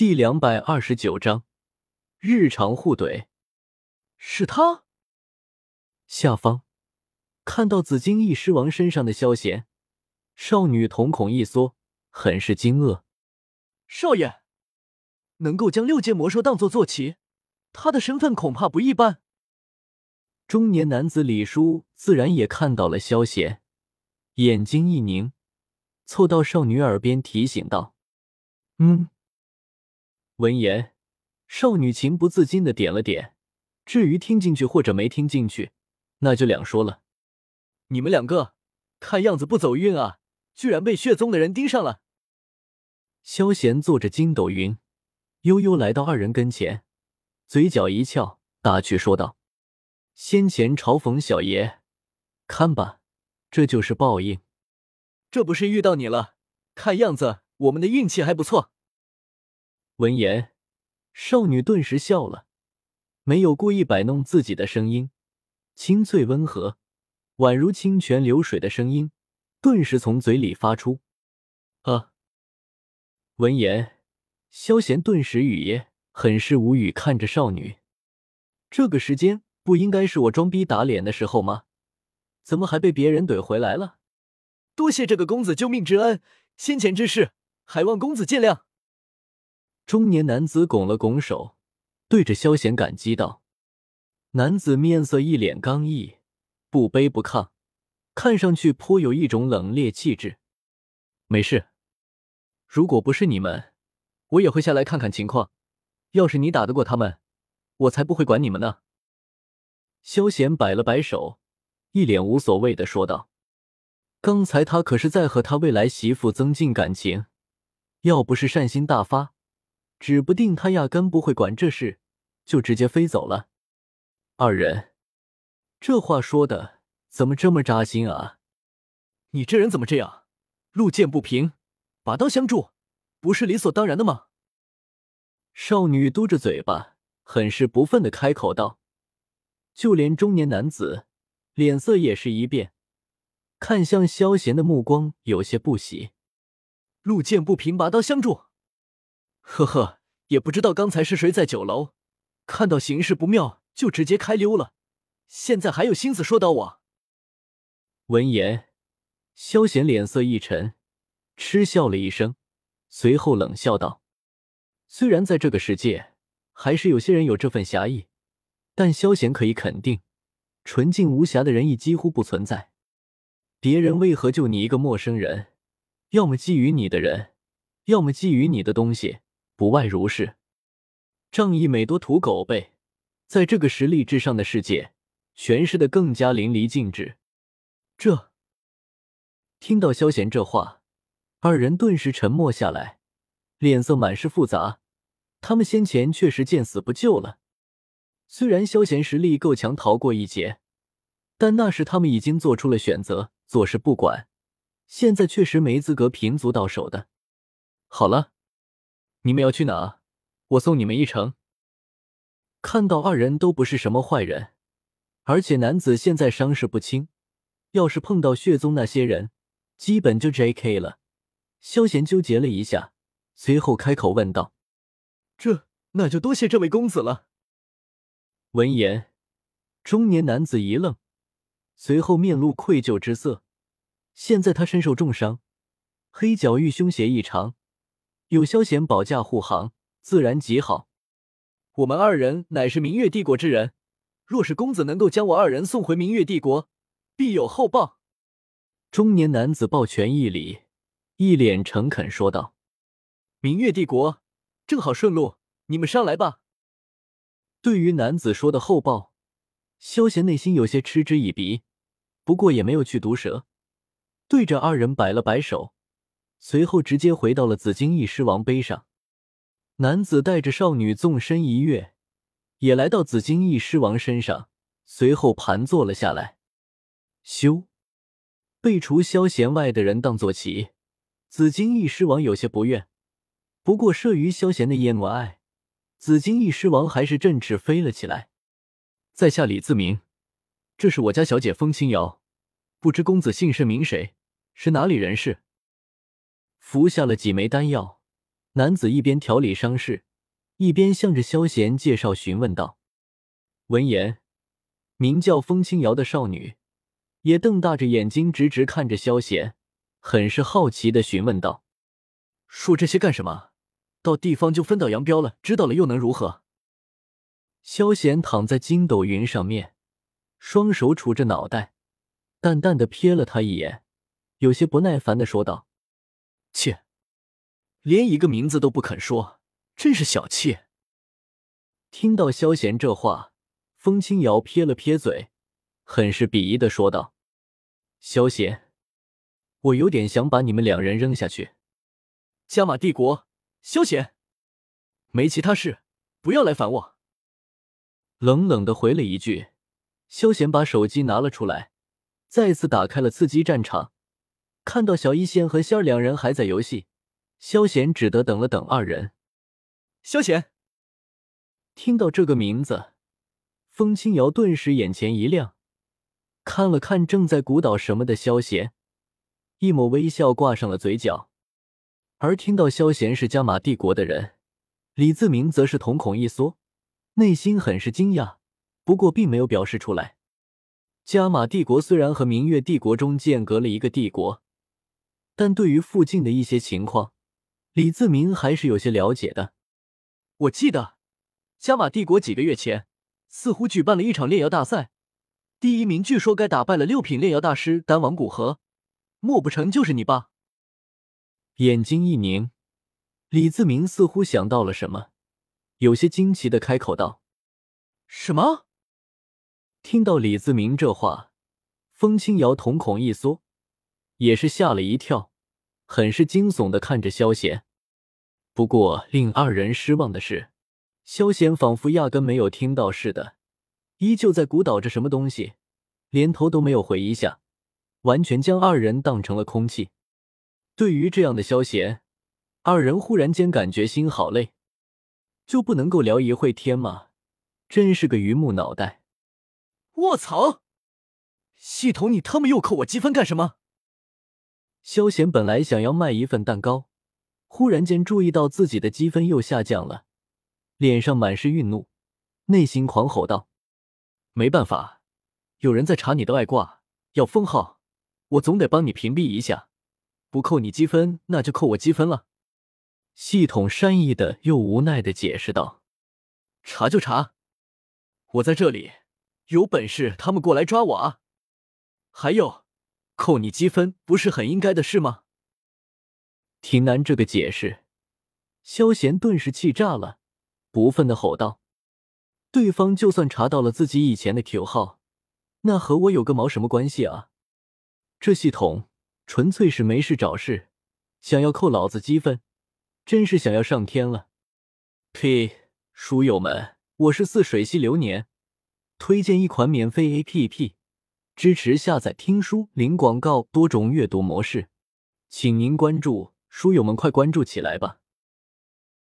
第两百二十九章日常互怼。是他。下方看到紫金翼狮王身上的萧贤，少女瞳孔一缩，很是惊愕。少爷能够将六阶魔兽当做坐骑，他的身份恐怕不一般。中年男子李叔自然也看到了萧贤，眼睛一凝，凑到少女耳边提醒道：“嗯。”闻言，少女情不自禁的点了点。至于听进去或者没听进去，那就两说了。你们两个看样子不走运啊，居然被血宗的人盯上了。萧贤坐着筋斗云，悠悠来到二人跟前，嘴角一翘，打趣说道：“先前嘲讽小爷，看吧，这就是报应。这不是遇到你了？看样子我们的运气还不错。”闻言，少女顿时笑了，没有故意摆弄自己的声音，清脆温和，宛如清泉流水的声音，顿时从嘴里发出。啊！闻言，萧贤顿时语噎，很是无语，看着少女。这个时间不应该是我装逼打脸的时候吗？怎么还被别人怼回来了？多谢这个公子救命之恩，先前之事还望公子见谅。中年男子拱了拱手，对着萧贤感激道：“男子面色一脸刚毅，不卑不亢，看上去颇有一种冷冽气质。没事，如果不是你们，我也会下来看看情况。要是你打得过他们，我才不会管你们呢。”萧贤摆了摆手，一脸无所谓的说道：“刚才他可是在和他未来媳妇增进感情，要不是善心大发。”指不定他压根不会管这事，就直接飞走了。二人这话说的怎么这么扎心啊？你这人怎么这样？路见不平，拔刀相助，不是理所当然的吗？少女嘟着嘴巴，很是不忿的开口道。就连中年男子脸色也是一变，看向萧贤的目光有些不喜。路见不平，拔刀相助。呵呵，也不知道刚才是谁在酒楼，看到形势不妙就直接开溜了，现在还有心思说到我。闻言，萧贤脸色一沉，嗤笑了一声，随后冷笑道：“虽然在这个世界，还是有些人有这份侠义，但萧贤可以肯定，纯净无瑕的人亦几乎不存在。别人为何救你一个陌生人？要么觊觎你的人，要么觊觎你的东西。”不外如是，仗义每多屠狗辈，在这个实力至上的世界，诠释的更加淋漓尽致。这听到萧贤这话，二人顿时沉默下来，脸色满是复杂。他们先前确实见死不救了，虽然萧贤实力够强，逃过一劫，但那时他们已经做出了选择，坐视不管。现在确实没资格平足到手的。好了。你们要去哪？我送你们一程。看到二人都不是什么坏人，而且男子现在伤势不轻，要是碰到血宗那些人，基本就 J.K. 了。萧贤纠结了一下，随后开口问道：“这那就多谢这位公子了。”闻言，中年男子一愣，随后面露愧疚之色。现在他身受重伤，黑角域凶邪异常。有萧贤保驾护航，自然极好。我们二人乃是明月帝国之人，若是公子能够将我二人送回明月帝国，必有厚报。中年男子抱拳一礼，一脸诚恳说道：“明月帝国正好顺路，你们上来吧。”对于男子说的厚报，萧贤内心有些嗤之以鼻，不过也没有去毒舌，对着二人摆了摆手。随后直接回到了紫金翼狮王碑上，男子带着少女纵身一跃，也来到紫金翼狮王身上，随后盘坐了下来。修，被除萧贤外的人当坐骑，紫金翼狮王有些不愿，不过慑于萧贤的厌恶爱，紫金翼狮王还是振翅飞了起来。在下李自明，这是我家小姐风清瑶，不知公子姓甚名谁，是哪里人士？服下了几枚丹药，男子一边调理伤势，一边向着萧贤介绍询问道。闻言，名叫风清瑶的少女也瞪大着眼睛，直直看着萧贤，很是好奇的询问道：“说这些干什么？到地方就分道扬镳了，知道了又能如何？”萧贤躺在筋斗云上面，双手杵着脑袋，淡淡的瞥了他一眼，有些不耐烦的说道：“切，连一个名字都不肯说，真是小气。”听到萧贤这话。风清瑶撇了撇嘴，很是鄙夷的说道：“萧贤，我有点想把你们两人扔下去。”加玛帝国，萧贤，没其他事，不要来烦我。冷冷的回了一句。萧贤把手机拿了出来，再次打开了刺激战场，看到小一仙和仙儿两人还在游戏，萧贤只得等了等二人。萧贤，听到这个名字。风清瑶顿时眼前一亮，看了看正在鼓捣什么的萧贤，一抹微笑挂上了嘴角。而听到萧贤是加玛帝国的人，李自明则是瞳孔一缩，内心很是惊讶，不过并没有表示出来。加玛帝国虽然和明月帝国中间隔了一个帝国，但对于附近的一些情况，李自明还是有些了解的。我记得，加玛帝国几个月前。似乎举办了一场炼药大赛，第一名据说该打败了六品炼药大师丹王古河，莫不成就是你吧？眼睛一凝，李自明似乎想到了什么，有些惊奇的开口道：“什么？”听到李自明这话，风清瑶瞳孔一缩，也是吓了一跳，很是惊悚的看着萧贤。不过令二人失望的是。萧贤仿佛压根没有听到似的，依旧在鼓捣着什么东西，连头都没有回一下，完全将二人当成了空气。对于这样的萧贤，二人忽然间感觉心好累，就不能够聊一会天吗？真是个榆木脑袋！卧槽！系统，你他妈又扣我积分干什么？萧贤本来想要卖一份蛋糕，忽然间注意到自己的积分又下降了。脸上满是愠怒，内心狂吼道：“没办法，有人在查你的外挂，要封号，我总得帮你屏蔽一下。不扣你积分，那就扣我积分了。”系统善意的又无奈的解释道：“查就查，我在这里，有本事他们过来抓我啊！还有，扣你积分不是很应该的事吗？”听完这个解释，萧贤顿时气炸了。不忿的吼道：“对方就算查到了自己以前的 Q 号，那和我有个毛什么关系啊？这系统纯粹是没事找事，想要扣老子积分，真是想要上天了！”呸！书友们，我是似水溪流年，推荐一款免费 APP，支持下载听书零广告多种阅读模式，请您关注，书友们快关注起来吧！